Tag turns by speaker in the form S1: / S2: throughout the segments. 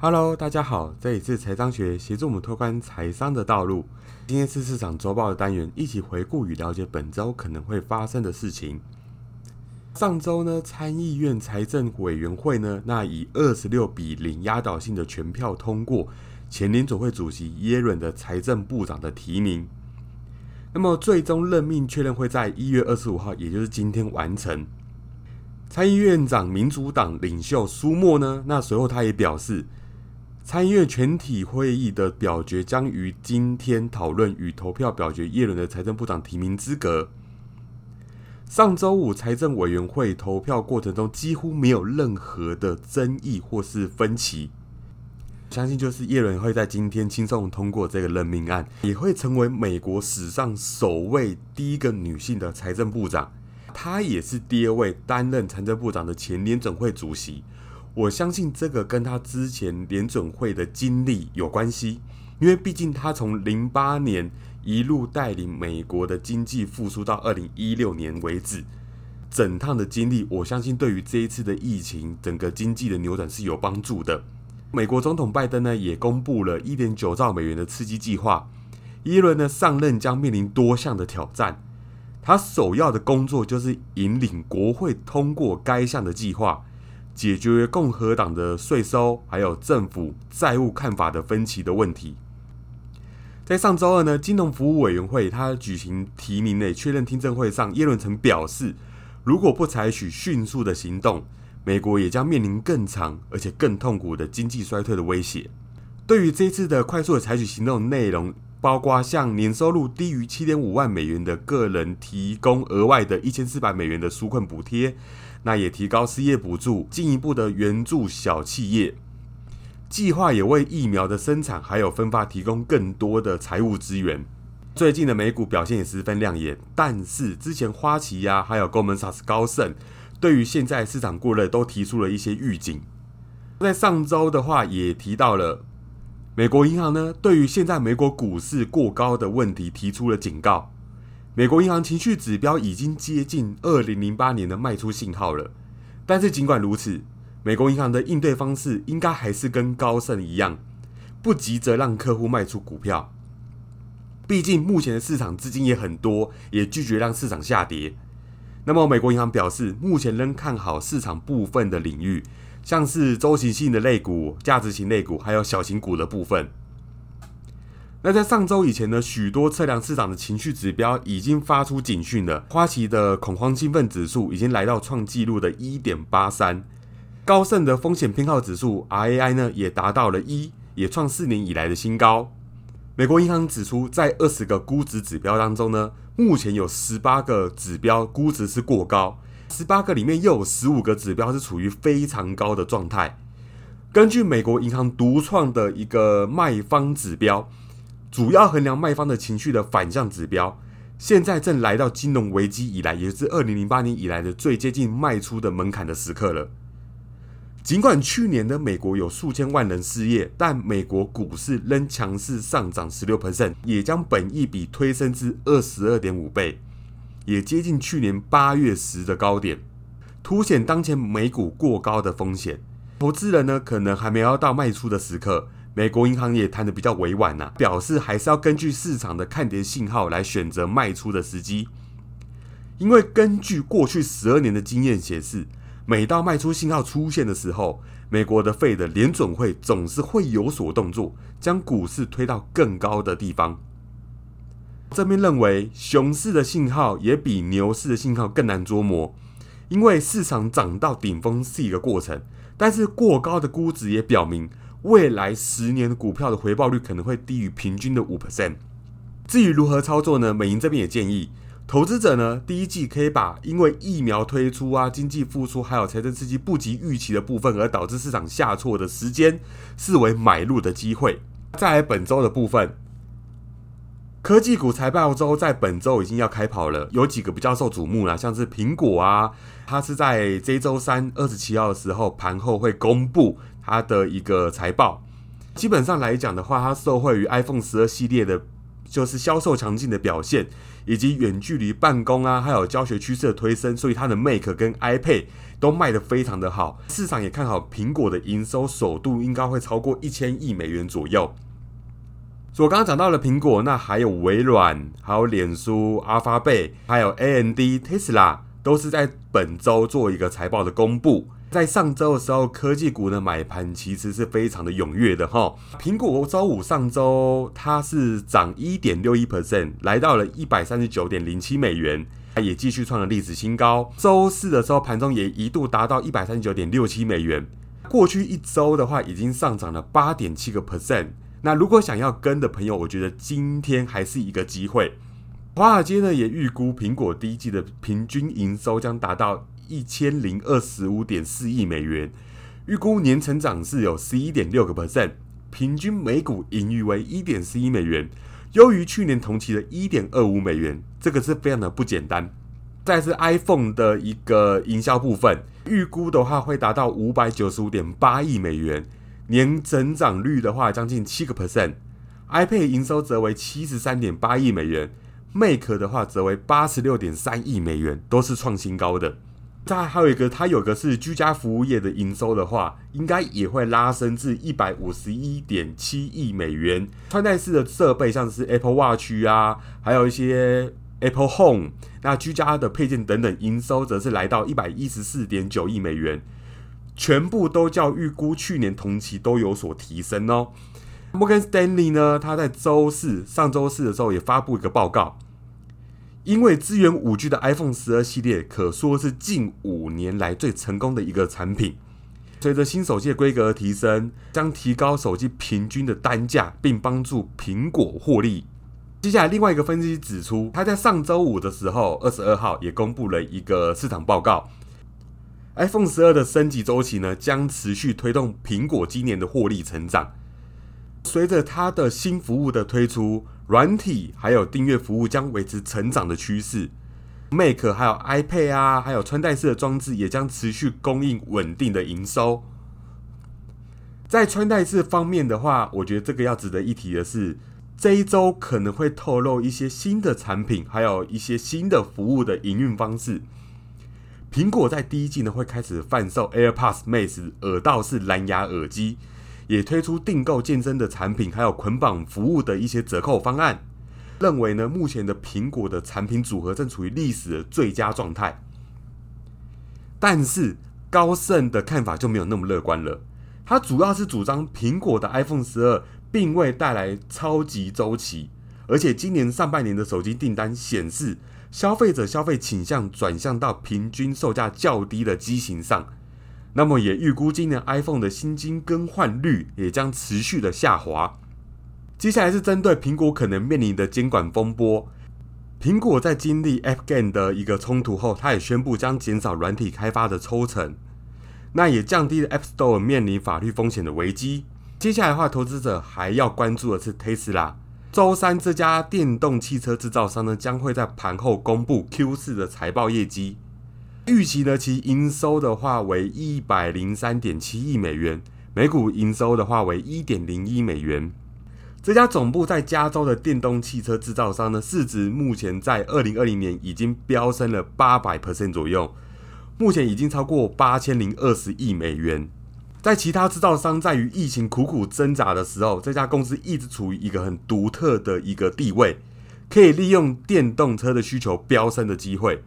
S1: Hello，大家好，这里是财商学，协助我们拓宽财商的道路。今天是市场周报的单元，一起回顾与了解本周可能会发生的事情。上周呢，参议院财政委员会呢，那以二十六比零压倒性的全票通过前联总会主席耶伦的财政部长的提名。那么最终任命确认会在一月二十五号，也就是今天完成。参议院长民主党领袖苏莫呢，那随后他也表示。参议院全体会议的表决将于今天讨论与投票表决耶伦的财政部长提名资格。上周五财政委员会投票过程中几乎没有任何的争议或是分歧，相信就是耶伦会在今天轻松通过这个任命案，也会成为美国史上首位第一个女性的财政部长，她也是第二位担任财政部长的前联准会主席。我相信这个跟他之前联准会的经历有关系，因为毕竟他从零八年一路带领美国的经济复苏到二零一六年为止，整趟的经历，我相信对于这一次的疫情整个经济的扭转是有帮助的。美国总统拜登呢也公布了一点九兆美元的刺激计划，耶伦呢上任将面临多项的挑战，他首要的工作就是引领国会通过该项的计划。解决共和党的税收还有政府债务看法的分歧的问题。在上周二呢，金融服务委员会他举行提名的确认听证会上，耶伦曾表示，如果不采取迅速的行动，美国也将面临更长而且更痛苦的经济衰退的威胁。对于这次的快速的采取行动内容，包括向年收入低于七点五万美元的个人提供额外的一千四百美元的纾困补贴。那也提高失业补助，进一步的援助小企业。计划也为疫苗的生产还有分发提供更多的财务资源。最近的美股表现也十分亮眼，但是之前花旗呀，还有高门萨斯高盛，对于现在市场过热都提出了一些预警。在上周的话，也提到了美国银行呢，对于现在美国股市过高的问题提出了警告。美国银行情绪指标已经接近二零零八年的卖出信号了，但是尽管如此，美国银行的应对方式应该还是跟高盛一样，不急着让客户卖出股票。毕竟目前的市场资金也很多，也拒绝让市场下跌。那么，美国银行表示，目前仍看好市场部分的领域，像是周期性的类股、价值型类股，还有小型股的部分。那在上周以前呢，许多测量市场的情绪指标已经发出警讯了。花旗的恐慌兴奋指数已经来到创纪录的一点八三，高盛的风险偏好指数 RAI 呢也达到了一，也创四年以来的新高。美国银行指出，在二十个估值指标当中呢，目前有十八个指标估值是过高，十八个里面又有十五个指标是处于非常高的状态。根据美国银行独创的一个卖方指标。主要衡量卖方的情绪的反向指标，现在正来到金融危机以来，也就是二零零八年以来的最接近卖出的门槛的时刻了。尽管去年的美国有数千万人失业，但美国股市仍强势上涨十六 percent，也将本益比推升至二十二点五倍，也接近去年八月时的高点，凸显当前美股过高的风险。投资人呢，可能还没有到卖出的时刻。美国银行也谈得比较委婉呐，表示还是要根据市场的看跌信号来选择卖出的时机。因为根据过去十二年的经验显示，每到卖出信号出现的时候，美国的费的联准会总是会有所动作，将股市推到更高的地方。这边认为，熊市的信号也比牛市的信号更难捉摸，因为市场涨到顶峰是一个过程，但是过高的估值也表明。未来十年的股票的回报率可能会低于平均的五 percent。至于如何操作呢？美银这边也建议投资者呢，第一季可以把因为疫苗推出啊、经济复苏还有财政刺激不及预期的部分而导致市场下挫的时间视为买入的机会。再来本周的部分，科技股财报周在本周已经要开跑了，有几个比较受瞩目啦，像是苹果啊，它是在这周三二十七号的时候盘后会公布。它的一个财报，基本上来讲的话，它受惠于 iPhone 十二系列的就是销售强劲的表现，以及远距离办公啊，还有教学趋势的推升，所以它的 Mac 跟 iPad 都卖得非常的好。市场也看好苹果的营收首度应该会超过一千亿美元左右。我刚刚讲到了苹果，那还有微软，还有脸书、阿发贝，还有 AMD、Tesla，都是在本周做一个财报的公布。在上周的时候，科技股的买盘其实是非常的踊跃的哈。苹果周五上周它是涨一点六一 percent，来到了一百三十九点零七美元，它也继续创了历史新高。周四的时候盘中也一度达到一百三十九点六七美元，过去一周的话已经上涨了八点七个 percent。那如果想要跟的朋友，我觉得今天还是一个机会。华尔街呢也预估苹果第一季的平均营收将达到。一千零二十五点四亿美元，预估年成长是有十一点六个 percent，平均每股盈余为一点四一美元，优于去年同期的一点二五美元，这个是非常的不简单。再是 iPhone 的一个营销部分，预估的话会达到五百九十五点八亿美元，年增长率的话将近七个 percent，iPad 营收则为七十三点八亿美元，Mac 的话则为八十六点三亿美元，都是创新高的。再还有一个，它有个是居家服务业的营收的话，应该也会拉升至一百五十一点七亿美元。穿戴式的设备，像是 Apple Watch 啊，还有一些 Apple Home，那居家的配件等等，营收则是来到一百一十四点九亿美元，全部都较预估去年同期都有所提升哦。摩根 Stanley 呢，他在周四上周四的时候也发布一个报告。因为支援五 G 的 iPhone 十二系列可说是近五年来最成功的一个产品。随着新手机的规格的提升，将提高手机平均的单价，并帮助苹果获利。接下来，另外一个分析指出，他在上周五的时候，二十二号也公布了一个市场报告，iPhone 十二的升级周期呢，将持续推动苹果今年的获利成长。随着它的新服务的推出。软体还有订阅服务将维持成长的趋势，Mac 还有 iPad 啊，还有穿戴式的装置也将持续供应稳定的营收。在穿戴式方面的话，我觉得这个要值得一提的是，这一周可能会透露一些新的产品，还有一些新的服务的营运方式。苹果在第一季呢会开始贩售 AirPods Max 耳道式蓝牙耳机。也推出订购健身的产品，还有捆绑服务的一些折扣方案。认为呢，目前的苹果的产品组合正处于历史的最佳状态。但是高盛的看法就没有那么乐观了。他主要是主张苹果的 iPhone 十二并未带来超级周期，而且今年上半年的手机订单显示，消费者消费倾向转向到平均售价较低的机型上。那么也预估今年 iPhone 的新机更换率也将持续的下滑。接下来是针对苹果可能面临的监管风波。苹果在经历 App Game 的一个冲突后，它也宣布将减少软体开发的抽成，那也降低了 App Store 面临法律风险的危机。接下来的话，投资者还要关注的是 Tesla。周三这家电动汽车制造商呢，将会在盘后公布 Q 四的财报业绩。预期呢，其营收的话为一百零三点七亿美元，每股营收的话为一点零一美元。这家总部在加州的电动汽车制造商呢，市值目前在二零二零年已经飙升了八百 percent 左右，目前已经超过八千零二十亿美元。在其他制造商在于疫情苦苦挣扎的时候，这家公司一直处于一个很独特的一个地位，可以利用电动车的需求飙升的机会。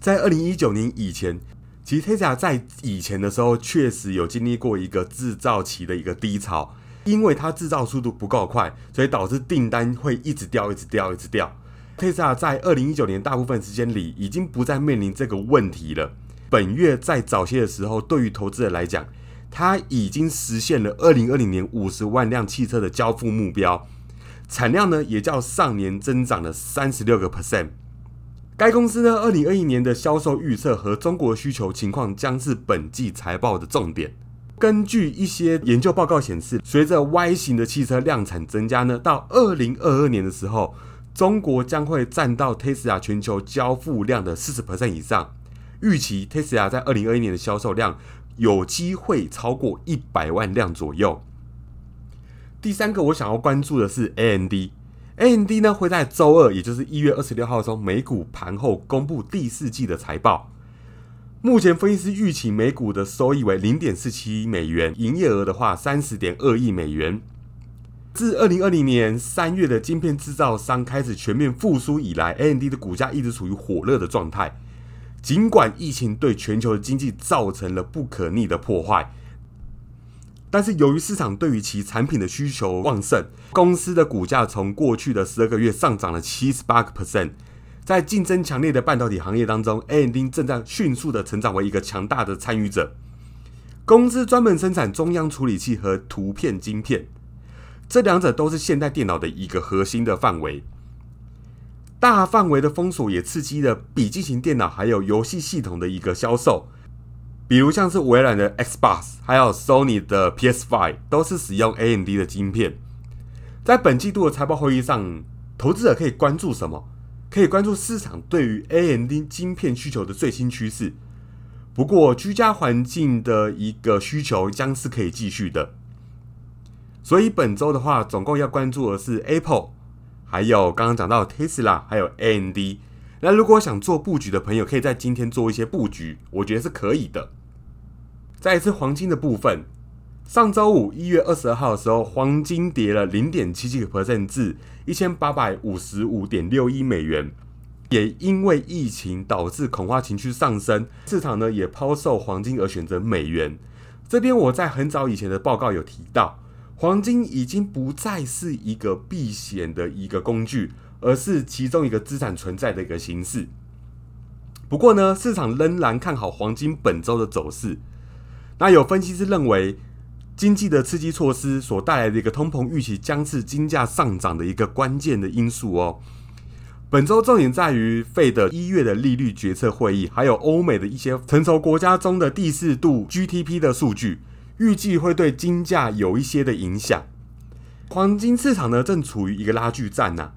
S1: 在二零一九年以前，其实 Tesla 在以前的时候确实有经历过一个制造期的一个低潮，因为它制造速度不够快，所以导致订单会一直掉、一直掉、一直掉。Tesla 在二零一九年大部分时间里已经不再面临这个问题了。本月在早些的时候，对于投资人来讲，它已经实现了二零二零年五十万辆汽车的交付目标，产量呢也较上年增长了三十六个 percent。该公司呢，二零二一年的销售预测和中国需求情况将是本季财报的重点。根据一些研究报告显示，随着 Y 型的汽车量产增加呢，到二零二二年的时候，中国将会占到 Tesla 全球交付量的四十 percent 以上。预期 Tesla 在二零二一年的销售量有机会超过一百万辆左右。第三个我想要关注的是 AMD。AMD 呢会在周二，也就是一月二十六号的时候，美股盘后公布第四季的财报。目前分析师预期每股的收益为零点四七美元，营业额的话三十点二亿美元。自二零二零年三月的晶片制造商开始全面复苏以来，AMD 的股价一直处于火热的状态。尽管疫情对全球的经济造成了不可逆的破坏，但是由于市场对于其产品的需求旺盛，公司的股价从过去的十二个月上涨了七十八个 percent。在竞争强烈的半导体行业当中，AMD 正在迅速的成长为一个强大的参与者。公司专门生产中央处理器和图片晶片，这两者都是现代电脑的一个核心的范围。大范围的封锁也刺激了笔记型电脑还有游戏系统的一个销售，比如像是微软的 Xbox，还有 Sony 的 PS5，都是使用 AMD 的晶片。在本季度的财报会议上，投资者可以关注什么？可以关注市场对于 AMD 晶片需求的最新趋势。不过，居家环境的一个需求将是可以继续的。所以本周的话，总共要关注的是 Apple，还有刚刚讲到 Tesla，还有 AMD。那如果想做布局的朋友，可以在今天做一些布局，我觉得是可以的。再一次黄金的部分。上周五一月二十二号的时候，黄金跌了零点七七个 percent 至一千八百五十五点六一美元。也因为疫情导致恐慌情绪上升，市场呢也抛售黄金而选择美元。这边我在很早以前的报告有提到，黄金已经不再是一个避险的一个工具，而是其中一个资产存在的一个形式。不过呢，市场仍然看好黄金本周的走势。那有分析师认为。经济的刺激措施所带来的一个通膨预期，将是金价上涨的一个关键的因素哦。本周重点在于费的一月的利率决策会议，还有欧美的一些成熟国家中的第四度 GDP 的数据，预计会对金价有一些的影响。黄金市场呢，正处于一个拉锯战呐。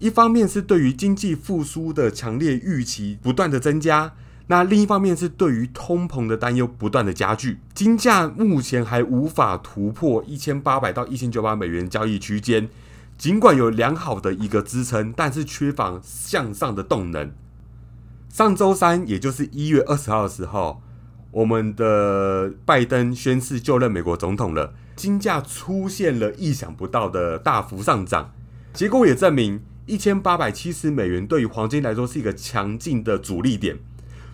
S1: 一方面是对于经济复苏的强烈预期不断的增加。那另一方面是对于通膨的担忧不断的加剧，金价目前还无法突破一千八百到一千九百美元交易区间，尽管有良好的一个支撑，但是缺乏向上的动能。上周三，也就是一月二十号的时候，我们的拜登宣誓就任美国总统了，金价出现了意想不到的大幅上涨，结果也证明一千八百七十美元对于黄金来说是一个强劲的阻力点。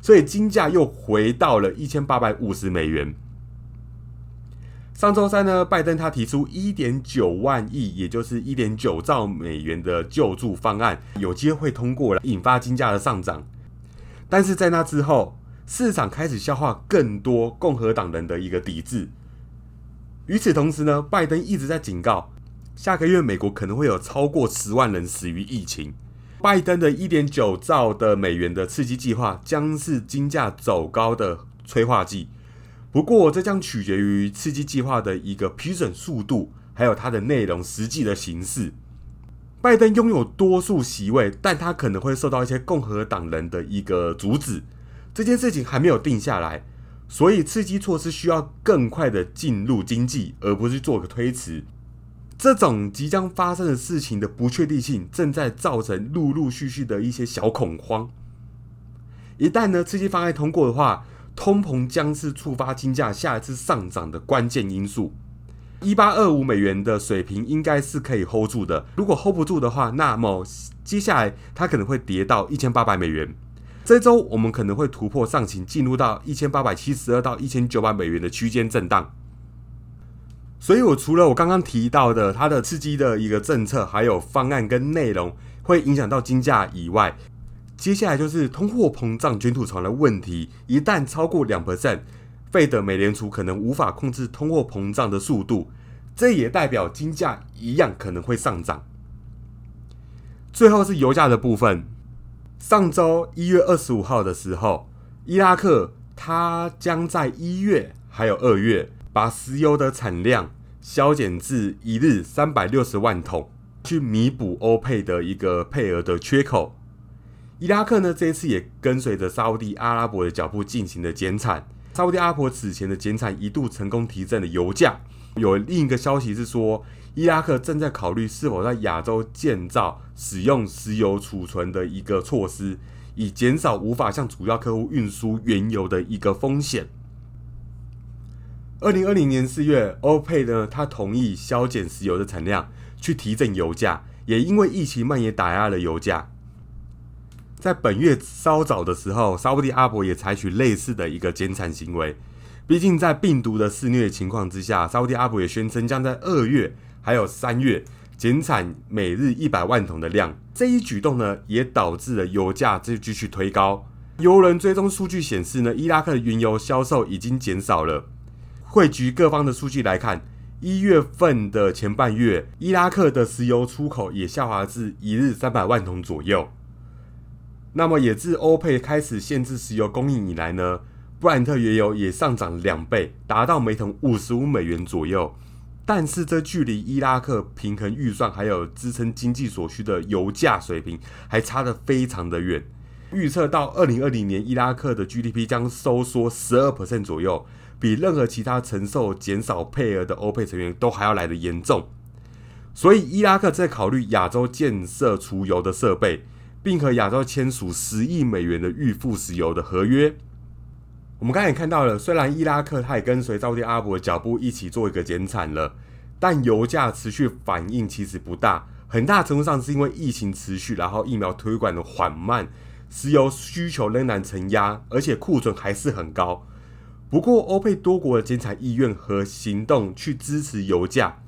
S1: 所以金价又回到了一千八百五十美元。上周三呢，拜登他提出一点九万亿，也就是一点九兆美元的救助方案，有机会通过了，引发金价的上涨。但是在那之后，市场开始消化更多共和党人的一个抵制。与此同时呢，拜登一直在警告，下个月美国可能会有超过十万人死于疫情。拜登的一点九兆的美元的刺激计划将是金价走高的催化剂。不过，这将取决于刺激计划的一个批准速度，还有它的内容实际的形式。拜登拥有多数席位，但他可能会受到一些共和党人的一个阻止。这件事情还没有定下来，所以刺激措施需要更快的进入经济，而不是做个推迟。这种即将发生的事情的不确定性，正在造成陆陆续续的一些小恐慌。一旦呢刺激方案通过的话，通膨将是触发金价下一次上涨的关键因素。一八二五美元的水平应该是可以 hold 住的。如果 hold 不住的话，那么接下来它可能会跌到一千八百美元。这周我们可能会突破上行，进入到一千八百七十二到一千九百美元的区间震荡。所以，我除了我刚刚提到的它的刺激的一个政策，还有方案跟内容会影响到金价以外，接下来就是通货膨胀卷土重来的问题。一旦超过两 percent，费的美联储可能无法控制通货膨胀的速度，这也代表金价一样可能会上涨。最后是油价的部分，上周一月二十五号的时候，伊拉克它将在一月还有二月。把石油的产量削减至一日三百六十万桶，去弥补欧佩的一个配额的缺口。伊拉克呢，这一次也跟随着沙地阿拉伯的脚步进行的减产。沙地阿婆此前的减产一度成功提振了油价。有另一个消息是说，伊拉克正在考虑是否在亚洲建造使用石油储存的一个措施，以减少无法向主要客户运输原油的一个风险。二零二零年四月，欧佩呢，他同意削减石油的产量，去提振油价，也因为疫情蔓延打压了油价。在本月稍早的时候，沙地阿伯也采取类似的一个减产行为。毕竟在病毒的肆虐情况之下，沙地阿伯也宣称将在二月还有三月减产每日一百万桶的量。这一举动呢，也导致了油价继继续推高。油轮追踪数据显示呢，伊拉克的原油销售已经减少了。汇聚各方的数据来看，一月份的前半月，伊拉克的石油出口也下滑至一日三百万桶左右。那么，也自欧佩开始限制石油供应以来呢，布兰特原油也上涨两倍，达到每桶五十五美元左右。但是，这距离伊拉克平衡预算还有支撑经济所需的油价水平，还差得非常的远。预测到二零二零年，伊拉克的 GDP 将收缩十二 percent 左右，比任何其他承受减少配额的欧佩成员都还要来得严重。所以，伊拉克在考虑亚洲建设储油的设备。并和亚洲签署十亿美元的预付石油的合约。我们刚才也看到了，虽然伊拉克它也跟随沙特阿伯的脚步一起做一个减产了，但油价持续反应其实不大。很大程度上是因为疫情持续，然后疫苗推广的缓慢，石油需求仍然承压，而且库存还是很高。不过，欧佩多国的减产意愿和行动去支持油价。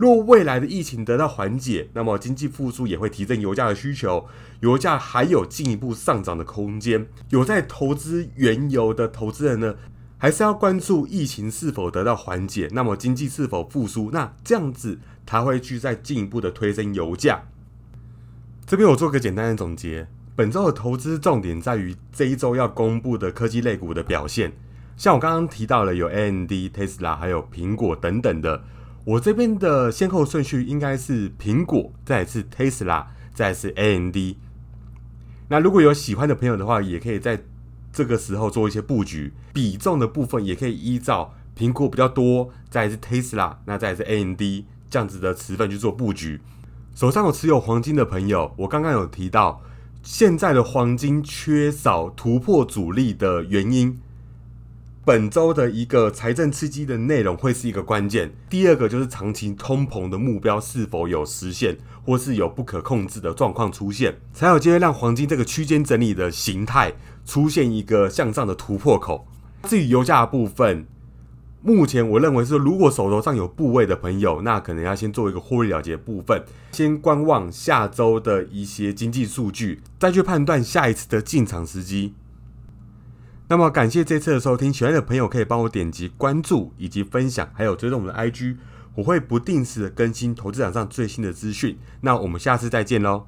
S1: 若未来的疫情得到缓解，那么经济复苏也会提振油价的需求，油价还有进一步上涨的空间。有在投资原油的投资人呢，还是要关注疫情是否得到缓解，那么经济是否复苏，那这样子它会去再进一步的推升油价。这边我做个简单的总结，本周的投资重点在于这一周要公布的科技类股的表现，像我刚刚提到了有 AMD、Tesla 还有苹果等等的。我这边的先后顺序应该是苹果，再是 Tesla，再是 AMD。那如果有喜欢的朋友的话，也可以在这个时候做一些布局。比重的部分也可以依照苹果比较多，再是 Tesla，那再是 AMD 这样子的持份去做布局。手上有持有黄金的朋友，我刚刚有提到，现在的黄金缺少突破阻力的原因。本周的一个财政刺激的内容会是一个关键。第二个就是长期通膨的目标是否有实现，或是有不可控制的状况出现，才有机会让黄金这个区间整理的形态出现一个向上的突破口。至于油价的部分，目前我认为是，如果手头上有部位的朋友，那可能要先做一个获利了结部分，先观望下周的一些经济数据，再去判断下一次的进场时机。那么感谢这次的收听，喜欢的朋友可以帮我点击关注以及分享，还有追踪我们的 IG，我会不定时的更新投资场上最新的资讯。那我们下次再见喽。